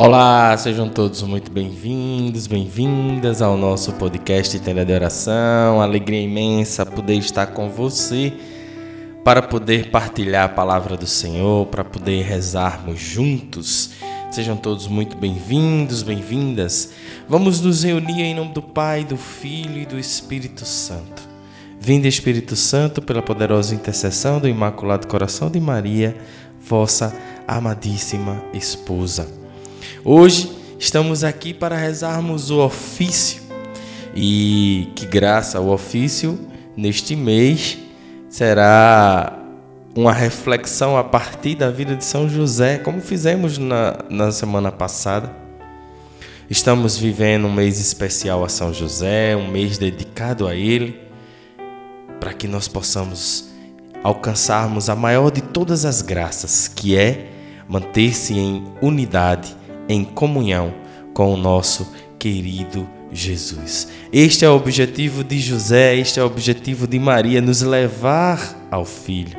Olá, sejam todos muito bem-vindos, bem-vindas ao nosso podcast Tenda de Oração. Alegria imensa poder estar com você para poder partilhar a palavra do Senhor, para poder rezarmos juntos. Sejam todos muito bem-vindos, bem-vindas. Vamos nos reunir em nome do Pai, do Filho e do Espírito Santo. Vinde, Espírito Santo, pela poderosa intercessão do Imaculado Coração de Maria, vossa amadíssima esposa. Hoje estamos aqui para rezarmos o ofício. E que graça, o ofício neste mês será uma reflexão a partir da vida de São José, como fizemos na, na semana passada. Estamos vivendo um mês especial a São José, um mês dedicado a ele, para que nós possamos alcançarmos a maior de todas as graças, que é manter-se em unidade em comunhão com o nosso querido Jesus. Este é o objetivo de José, este é o objetivo de Maria, nos levar ao Filho,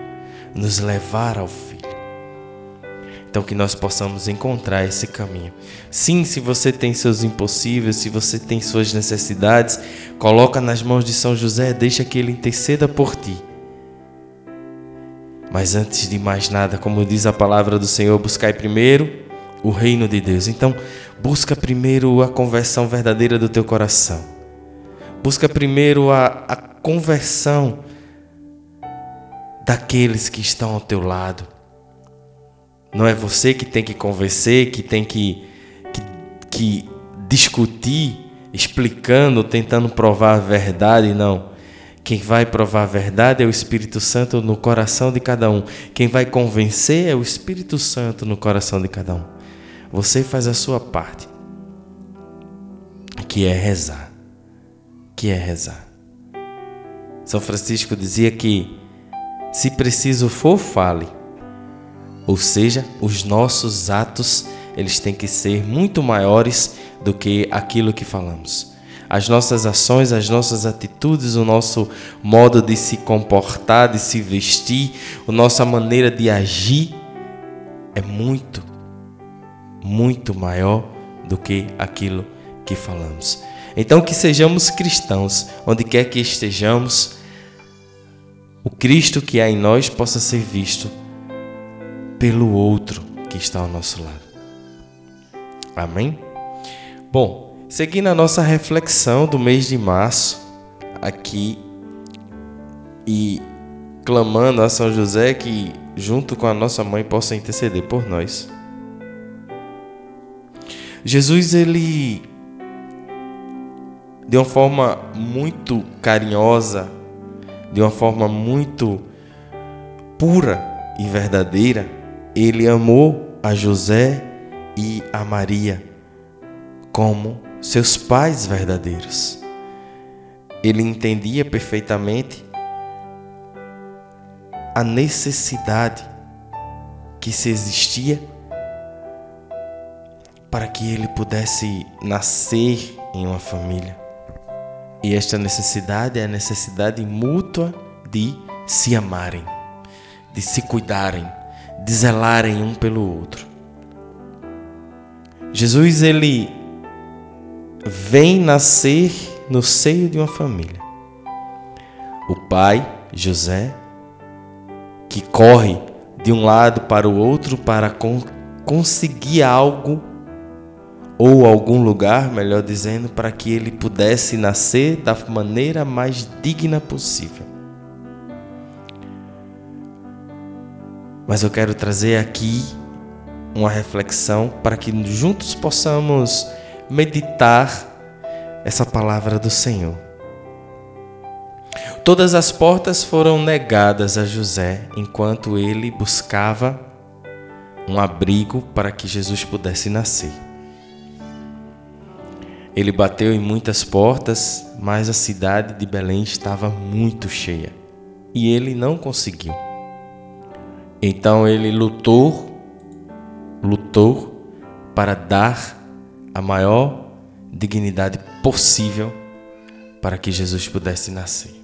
nos levar ao Filho. Então que nós possamos encontrar esse caminho. Sim, se você tem seus impossíveis, se você tem suas necessidades, coloca nas mãos de São José, deixa que ele interceda por ti. Mas antes de mais nada, como diz a palavra do Senhor, buscai primeiro o reino de Deus. Então, busca primeiro a conversão verdadeira do teu coração. Busca primeiro a, a conversão daqueles que estão ao teu lado. Não é você que tem que convencer, que tem que, que, que discutir, explicando, tentando provar a verdade, não. Quem vai provar a verdade é o Espírito Santo no coração de cada um. Quem vai convencer é o Espírito Santo no coração de cada um. Você faz a sua parte, que é rezar. Que é rezar. São Francisco dizia que se preciso for, fale. Ou seja, os nossos atos, eles têm que ser muito maiores do que aquilo que falamos. As nossas ações, as nossas atitudes, o nosso modo de se comportar, de se vestir, a nossa maneira de agir é muito muito maior do que aquilo que falamos. Então, que sejamos cristãos, onde quer que estejamos, o Cristo que há em nós possa ser visto pelo outro que está ao nosso lado. Amém? Bom, seguindo a nossa reflexão do mês de março, aqui e clamando a São José que, junto com a nossa mãe, possa interceder por nós. Jesus ele de uma forma muito carinhosa, de uma forma muito pura e verdadeira, ele amou a José e a Maria como seus pais verdadeiros. Ele entendia perfeitamente a necessidade que se existia para que ele pudesse nascer em uma família. E esta necessidade é a necessidade mútua de se amarem, de se cuidarem, de zelarem um pelo outro. Jesus ele vem nascer no seio de uma família. O pai, José, que corre de um lado para o outro para conseguir algo ou algum lugar, melhor dizendo, para que ele pudesse nascer da maneira mais digna possível. Mas eu quero trazer aqui uma reflexão para que juntos possamos meditar essa palavra do Senhor. Todas as portas foram negadas a José enquanto ele buscava um abrigo para que Jesus pudesse nascer. Ele bateu em muitas portas, mas a cidade de Belém estava muito cheia e ele não conseguiu. Então ele lutou, lutou para dar a maior dignidade possível para que Jesus pudesse nascer.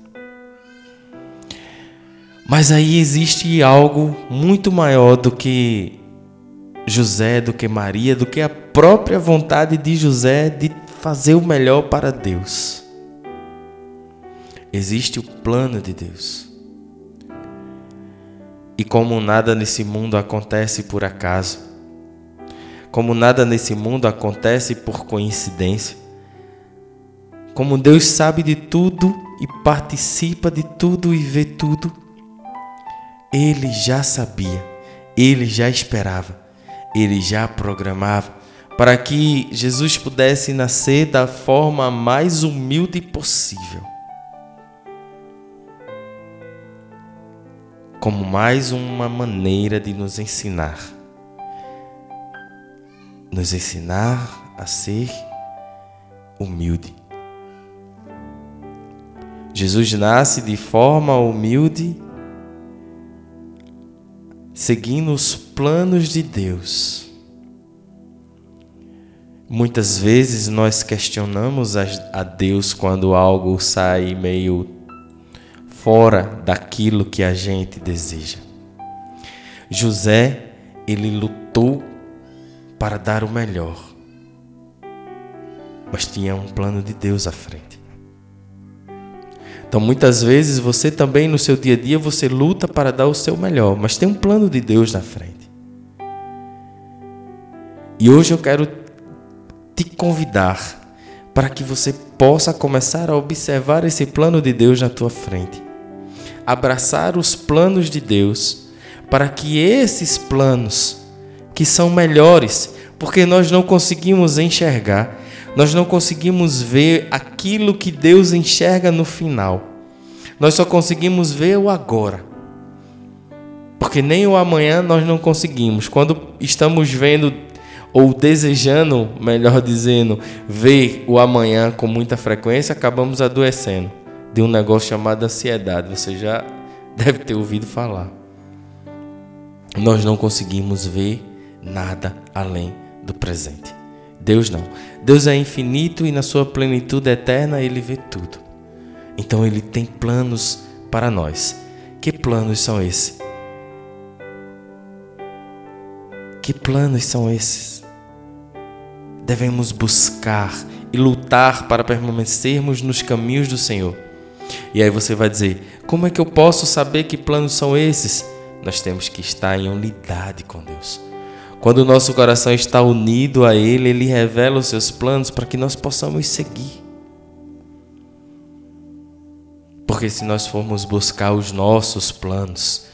Mas aí existe algo muito maior do que José, do que Maria, do que a própria vontade de José de fazer o melhor para Deus. Existe o plano de Deus. E como nada nesse mundo acontece por acaso, como nada nesse mundo acontece por coincidência, como Deus sabe de tudo e participa de tudo e vê tudo, Ele já sabia, Ele já esperava, Ele já programava para que Jesus pudesse nascer da forma mais humilde possível. Como mais uma maneira de nos ensinar. Nos ensinar a ser humilde. Jesus nasce de forma humilde, seguindo os planos de Deus. Muitas vezes nós questionamos a Deus quando algo sai meio fora daquilo que a gente deseja. José, ele lutou para dar o melhor, mas tinha um plano de Deus à frente. Então, muitas vezes você também no seu dia a dia você luta para dar o seu melhor, mas tem um plano de Deus na frente. E hoje eu quero te convidar para que você possa começar a observar esse plano de Deus na tua frente. Abraçar os planos de Deus, para que esses planos que são melhores, porque nós não conseguimos enxergar, nós não conseguimos ver aquilo que Deus enxerga no final. Nós só conseguimos ver o agora. Porque nem o amanhã nós não conseguimos. Quando estamos vendo ou desejando, melhor dizendo, ver o amanhã com muita frequência, acabamos adoecendo de um negócio chamado ansiedade. Você já deve ter ouvido falar. Nós não conseguimos ver nada além do presente. Deus não. Deus é infinito e na sua plenitude eterna ele vê tudo. Então ele tem planos para nós. Que planos são esses? Que planos são esses? Devemos buscar e lutar para permanecermos nos caminhos do Senhor. E aí você vai dizer: como é que eu posso saber que planos são esses? Nós temos que estar em unidade com Deus. Quando o nosso coração está unido a Ele, Ele revela os seus planos para que nós possamos seguir. Porque se nós formos buscar os nossos planos,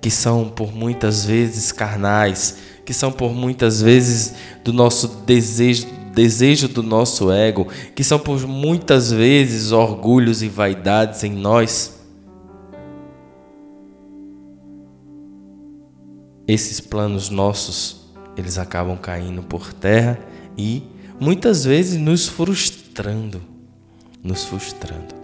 que são por muitas vezes carnais, que são por muitas vezes do nosso desejo, desejo do nosso ego, que são por muitas vezes orgulhos e vaidades em nós, esses planos nossos eles acabam caindo por terra e muitas vezes nos frustrando, nos frustrando.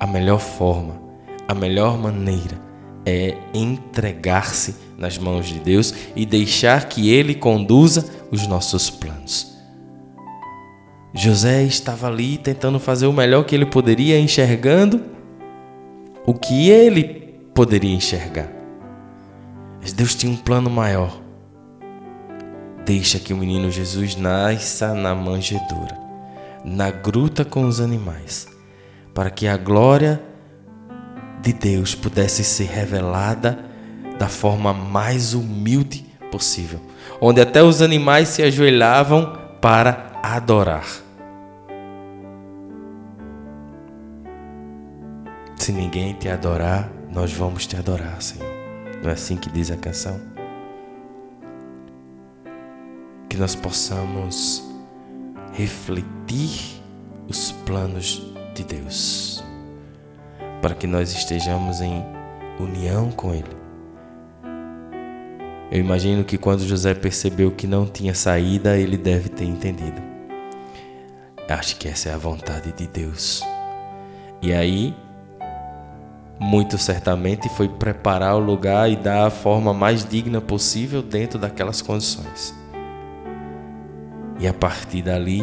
A melhor forma, a melhor maneira é entregar-se nas mãos de Deus e deixar que Ele conduza os nossos planos. José estava ali tentando fazer o melhor que ele poderia, enxergando o que ele poderia enxergar. Mas Deus tinha um plano maior. Deixa que o menino Jesus nasça na manjedoura, na gruta com os animais, para que a glória de Deus pudesse ser revelada da forma mais humilde possível, onde até os animais se ajoelhavam para adorar. Se ninguém te adorar, nós vamos te adorar, Senhor. Não é assim que diz a canção? Que nós possamos refletir os planos de Deus, para que nós estejamos em união com Ele. Eu imagino que quando José percebeu que não tinha saída, ele deve ter entendido. Acho que essa é a vontade de Deus. E aí muito certamente foi preparar o lugar e dar a forma mais digna possível dentro daquelas condições. E a partir dali,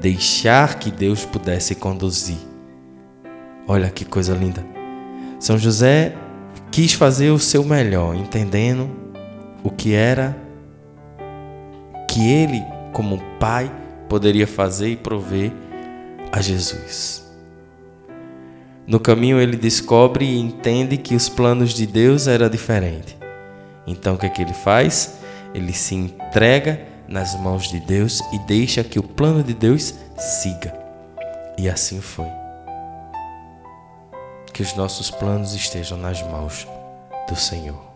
deixar que Deus pudesse conduzir. Olha que coisa linda. São José quis fazer o seu melhor, entendendo o que era que ele, como pai, poderia fazer e prover a Jesus. No caminho ele descobre e entende que os planos de Deus eram diferentes. Então o que, é que ele faz? Ele se entrega nas mãos de Deus e deixa que o plano de Deus siga. E assim foi. Que os nossos planos estejam nas mãos do Senhor.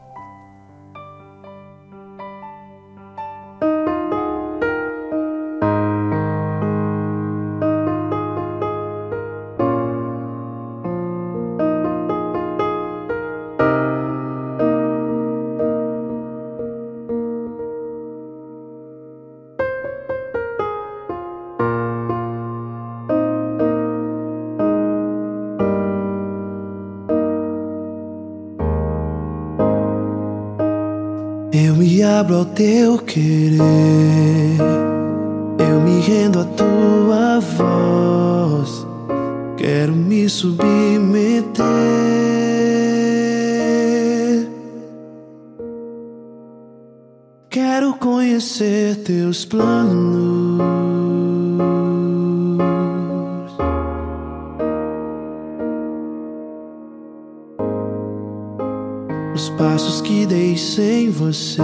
Eu me abro ao teu querer, eu me rendo à tua voz, quero me submeter. Quero conhecer teus planos. Passos que dei sem você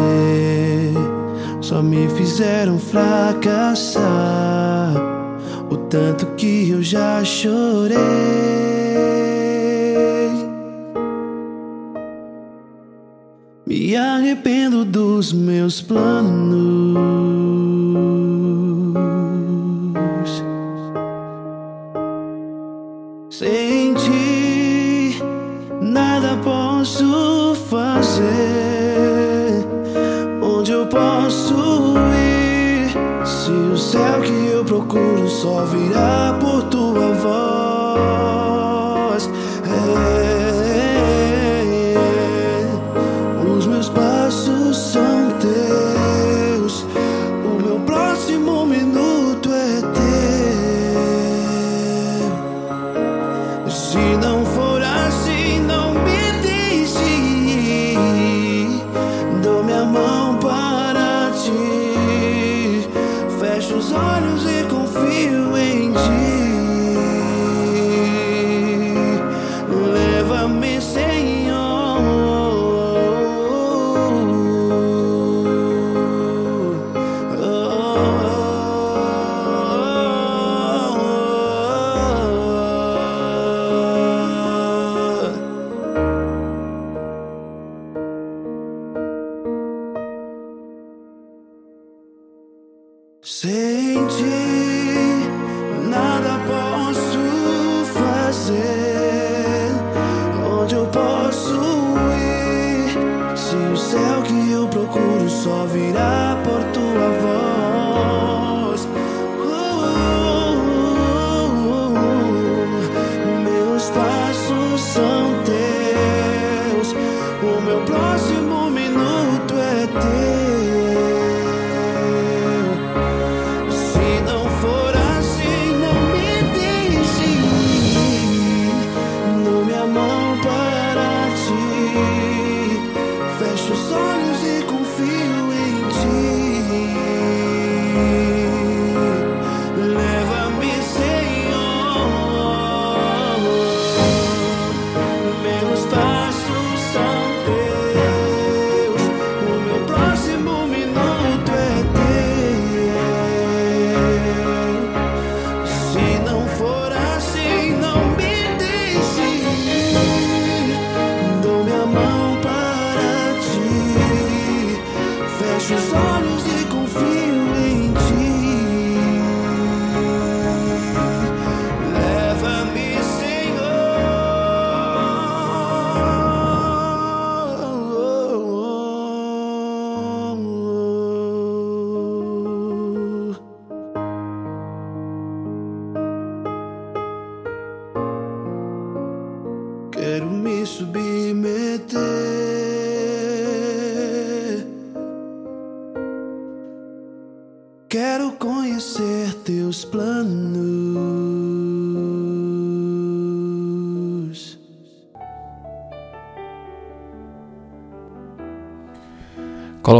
só me fizeram fracassar. O tanto que eu já chorei. Me arrependo dos meus planos. Fazer? Onde eu posso ir? Se o céu que eu procuro só virá por tua voz. Sem ti,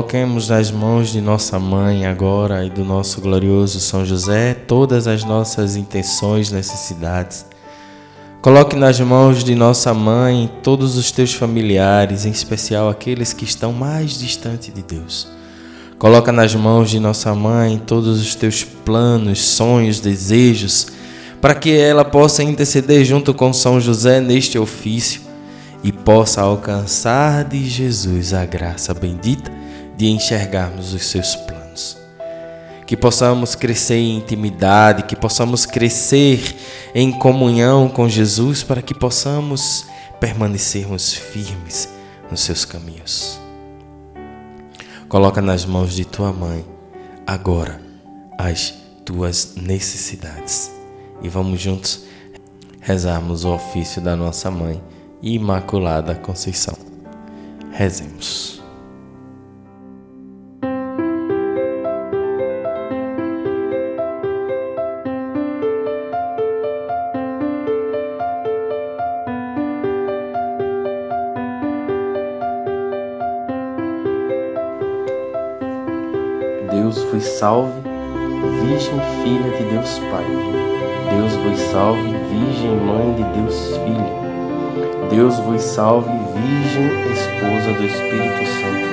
Coloquemos nas mãos de nossa mãe agora e do nosso glorioso São José todas as nossas intenções, necessidades. Coloque nas mãos de nossa mãe todos os teus familiares, em especial aqueles que estão mais distantes de Deus. Coloca nas mãos de nossa mãe todos os teus planos, sonhos, desejos, para que ela possa interceder junto com São José neste ofício e possa alcançar de Jesus a graça bendita de enxergarmos os seus planos. Que possamos crescer em intimidade, que possamos crescer em comunhão com Jesus para que possamos permanecermos firmes nos seus caminhos. Coloca nas mãos de tua mãe agora as tuas necessidades e vamos juntos rezarmos o ofício da nossa mãe, Imaculada Conceição. Rezemos. Vos salve, Virgem Filha de Deus Pai. Deus vos salve, Virgem Mãe de Deus Filho. Deus vos salve, Virgem Esposa do Espírito Santo.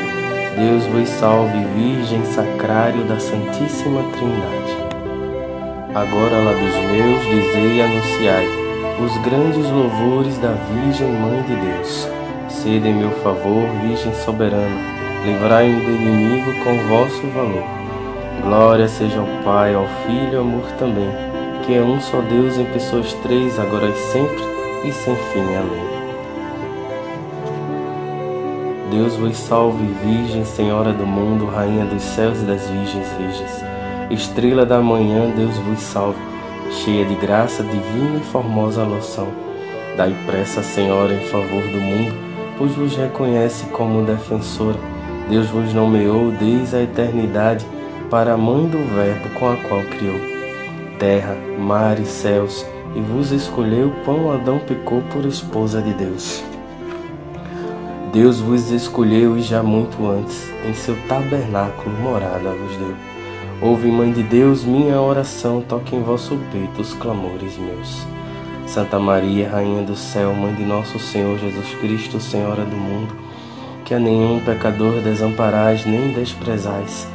Deus vos salve, Virgem Sacrário da Santíssima Trindade. Agora, lá dos meus, dizei e anunciai os grandes louvores da Virgem Mãe de Deus. Sede em meu favor, Virgem Soberana livrai-me do inimigo com vosso valor. Glória seja ao Pai, ao Filho e ao amor também, que é um só Deus em pessoas três, agora e sempre e sem fim. Amém. Deus vos salve, Virgem, Senhora do mundo, Rainha dos céus e das virgens virgens. Estrela da manhã, Deus vos salve, cheia de graça, divina e formosa loção. Dai pressa, Senhora, em favor do mundo, pois vos reconhece como defensora Deus vos nomeou desde a eternidade para a mãe do Verbo com a qual criou terra, mar e céus, e vos escolheu quando Adão pecou por esposa de Deus. Deus vos escolheu e já muito antes, em seu tabernáculo morada vos deu. Ouve, Mãe de Deus, minha oração, toque em vosso peito os clamores meus. Santa Maria, Rainha do céu, Mãe de nosso Senhor Jesus Cristo, Senhora do mundo, que a nenhum pecador desamparais nem desprezais.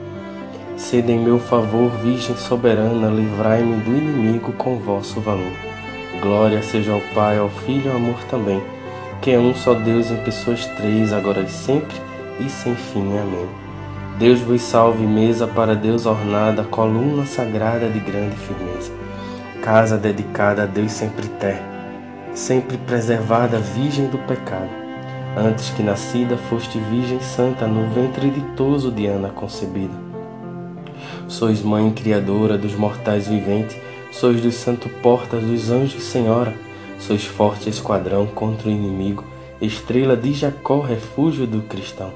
Sede em meu favor, Virgem soberana, livrai-me do inimigo com vosso valor. Glória seja ao Pai, ao Filho e ao amor também, que é um só Deus em pessoas três, agora e sempre e sem fim. Amém. Deus vos salve, mesa para Deus ornada, coluna sagrada de grande firmeza, casa dedicada a Deus sempre terra, sempre preservada, virgem do pecado. Antes que nascida, foste virgem santa, no ventre ditoso de Ana concebida Sois mãe criadora dos mortais viventes, sois dos santo portas dos anjos senhora, sois forte esquadrão contra o inimigo, estrela de Jacó, refúgio do cristão.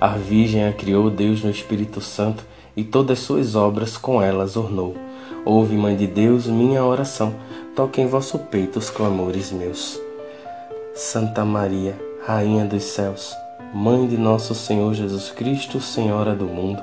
A Virgem a criou Deus no Espírito Santo e todas suas obras com elas ornou. Ouve, Mãe de Deus, minha oração, toque em vosso peito os clamores meus. Santa Maria, Rainha dos céus, Mãe de nosso Senhor Jesus Cristo, Senhora do mundo,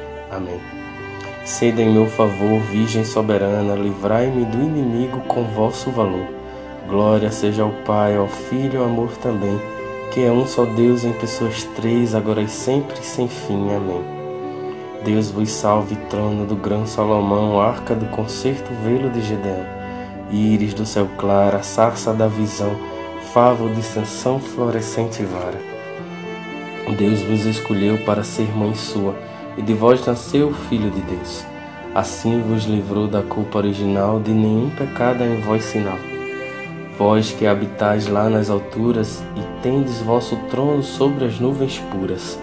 Amém. Sede em meu favor, Virgem soberana, livrai-me do inimigo com vosso valor. Glória seja ao Pai, ao Filho e ao amor também, que é um só Deus em pessoas três, agora e sempre sem fim. Amém. Deus vos salve, trono do grão Salomão, arca do concerto, velo de Gedeão, íris do céu claro, sarça da visão, favo de sanção, florescente vara. Deus vos escolheu para ser mãe sua, e de vós nasceu o Filho de Deus. Assim vos livrou da culpa original, de nenhum pecado em vós sinal. Vós que habitais lá nas alturas e tendes vosso trono sobre as nuvens puras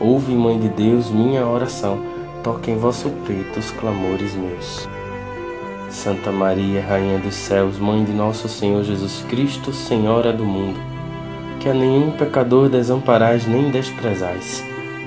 Ouve, Mãe de Deus, minha oração, toque em vosso peito os clamores meus. Santa Maria, Rainha dos céus, Mãe de nosso Senhor Jesus Cristo, Senhora do mundo, que a nenhum pecador desamparais nem desprezais.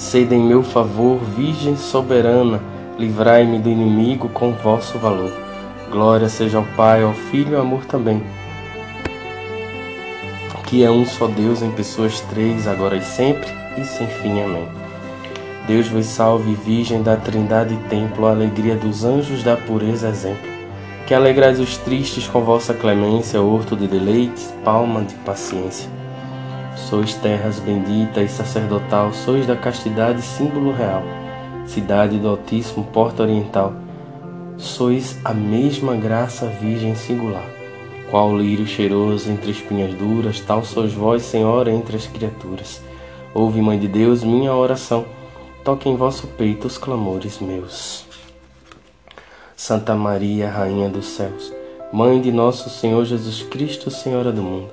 Sede em meu favor, Virgem soberana, livrai-me do inimigo com vosso valor. Glória seja ao Pai, ao Filho e ao amor também. Que é um só Deus em pessoas três, agora e sempre, e sem fim. Amém. Deus vos salve, Virgem da Trindade Templo, alegria dos anjos da pureza exemplo. Que alegrais os tristes com vossa clemência, horto de deleites, palma de paciência. Sois terras bendita e sacerdotal, sois da castidade símbolo real, cidade do Altíssimo, porta oriental. Sois a mesma graça virgem singular. Qual lírio cheiroso entre espinhas duras, tal sois vós, Senhora, entre as criaturas. Ouve, Mãe de Deus, minha oração toque em vosso peito os clamores meus. Santa Maria, Rainha dos céus, Mãe de nosso Senhor Jesus Cristo, Senhora do mundo,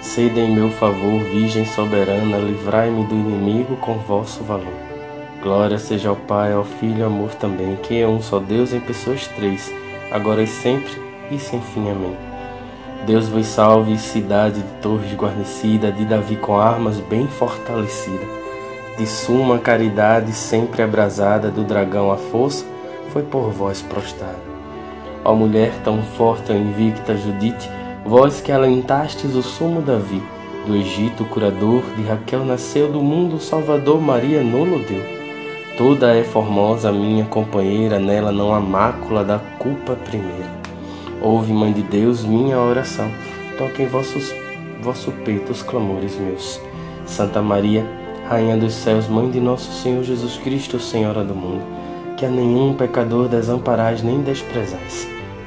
Sede em meu favor, Virgem soberana, livrai-me do inimigo com vosso valor. Glória seja ao Pai, ao Filho ao amor também, que é um só Deus em pessoas três, agora e sempre e sem fim. Amém. Deus vos salve, cidade de torres guarnecida, de Davi com armas bem fortalecida de suma caridade sempre abrasada do dragão a força, foi por vós prostrada. Ó mulher tão forte, invicta Judite, vós que alentastes o sumo Davi, do Egito curador, de Raquel nasceu do mundo Salvador, Maria nolo deu. Toda é formosa minha companheira, nela não há mácula da culpa primeira. Ouve, Mãe de Deus, minha oração, toque em vossos, vosso peito os clamores meus. Santa Maria, Rainha dos céus, Mãe de nosso Senhor Jesus Cristo, Senhora do mundo, que a nenhum pecador desamparais nem desprezais.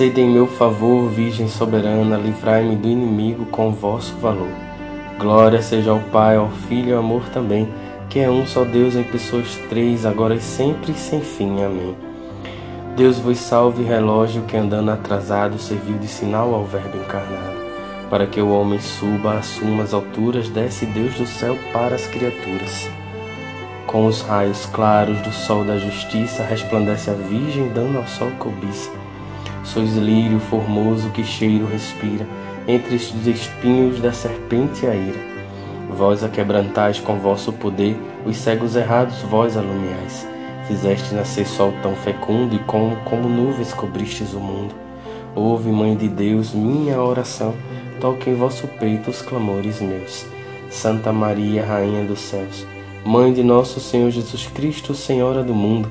Sede em meu favor, Virgem soberana, livrai-me do inimigo com vosso valor. Glória seja ao Pai, ao Filho e ao amor também, que é um só Deus em pessoas três, agora e sempre e sem fim. Amém. Deus vos salve, relógio que andando atrasado serviu de sinal ao Verbo encarnado. Para que o homem suba, assuma as alturas, desce Deus do céu para as criaturas. Com os raios claros do sol da justiça resplandece a Virgem, dando ao sol cobiça. Sois lírio formoso que cheiro respira, entre os espinhos da serpente a ira. Vós a quebrantais com vosso poder, os cegos errados vós alumiais. Fizeste nascer sol tão fecundo e como, como nuvens cobristes o mundo. Ouve, Mãe de Deus, minha oração, toque em vosso peito os clamores meus. Santa Maria, Rainha dos céus, Mãe de nosso Senhor Jesus Cristo, Senhora do mundo,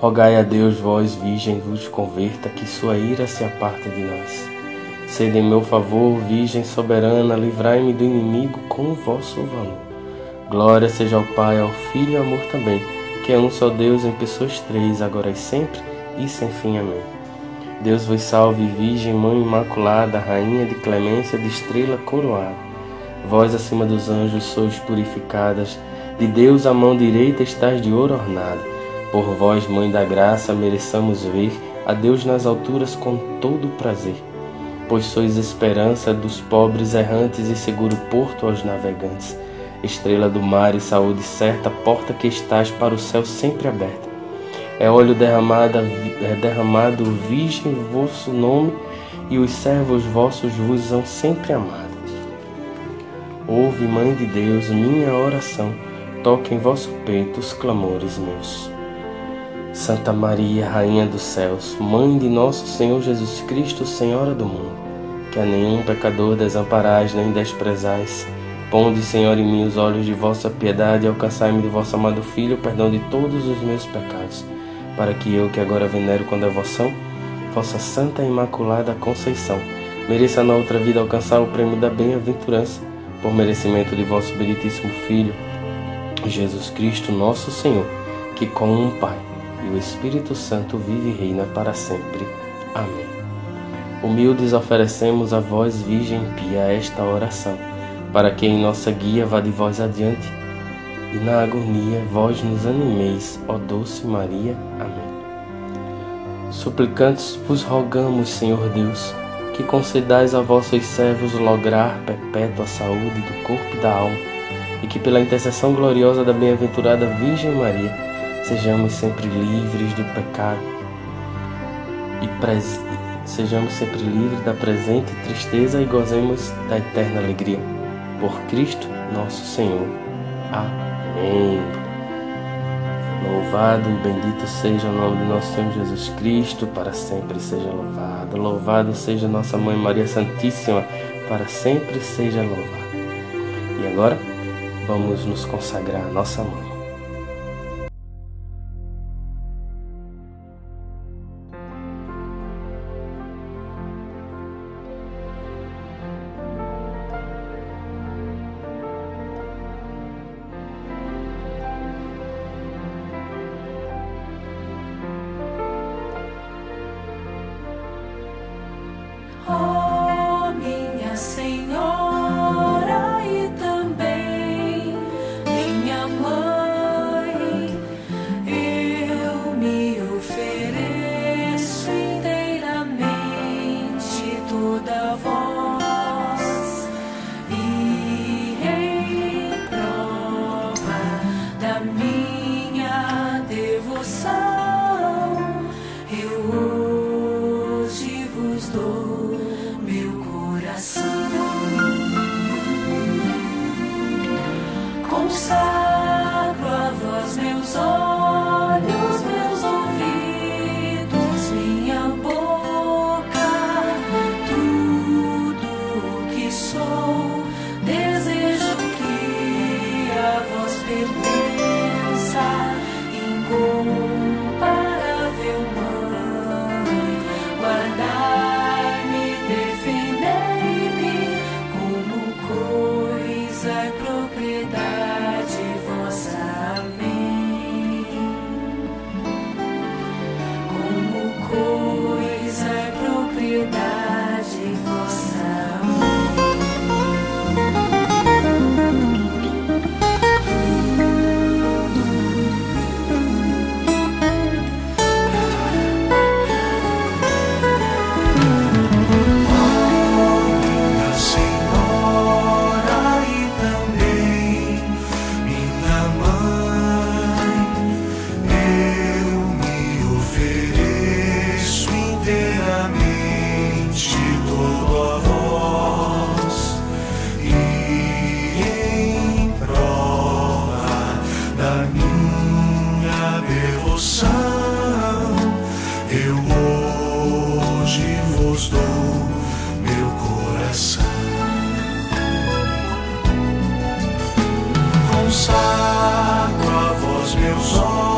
Rogai a Deus, vós, Virgem, vos converta, que sua ira se aparte de nós. Sede em meu favor, Virgem soberana, livrai-me do inimigo com o vosso valor. Glória seja ao Pai, ao Filho e ao amor também, que é um só Deus em pessoas três, agora e sempre, e sem fim. Amém. Deus vos salve, Virgem, Mãe Imaculada, Rainha de clemência, de estrela coroada. Vós acima dos anjos sois purificadas, de Deus a mão direita estás de ouro ornada. Por vós, Mãe da Graça, mereçamos ver a Deus nas alturas com todo o prazer pois sois esperança dos pobres errantes e seguro porto aos navegantes, estrela do mar e saúde certa, porta que estás para o céu sempre aberta. É óleo derramado, é derramado virgem vosso nome, e os servos vossos vos são sempre amados. Ouve, Mãe de Deus, minha oração, toque em vosso peito os clamores meus. Santa Maria, Rainha dos céus, Mãe de nosso Senhor Jesus Cristo, Senhora do mundo, que a nenhum pecador desamparais nem desprezais. Ponde, Senhor, em mim os olhos de vossa piedade e alcançai-me do vosso amado Filho o perdão de todos os meus pecados, para que eu, que agora venero com devoção, vossa Santa Imaculada Conceição, mereça na outra vida alcançar o prêmio da bem-aventurança, por merecimento de vosso benditíssimo Filho, Jesus Cristo, nosso Senhor, que com o Pai e o Espírito Santo vive e reina para sempre. Amém. Humildes oferecemos a vós, Virgem Pia, esta oração, para que em nossa guia vá de vós adiante, e na agonia vós nos animeis, ó doce Maria. Amém. Suplicantes vos rogamos, Senhor Deus, que concedais a vossos servos lograr perpétua saúde do corpo e da alma, e que pela intercessão gloriosa da bem-aventurada Virgem Maria, sejamos sempre livres do pecado e pres sejamos sempre livres da presente tristeza e gozemos da eterna alegria. Por Cristo nosso Senhor. Amém. Louvado e bendito seja o nome do nosso Senhor Jesus Cristo, para sempre seja louvado. Louvado seja nossa Mãe Maria Santíssima, para sempre seja louvada. E agora, vamos nos consagrar a nossa Mãe. проклятая. consagro a vós meus olhos.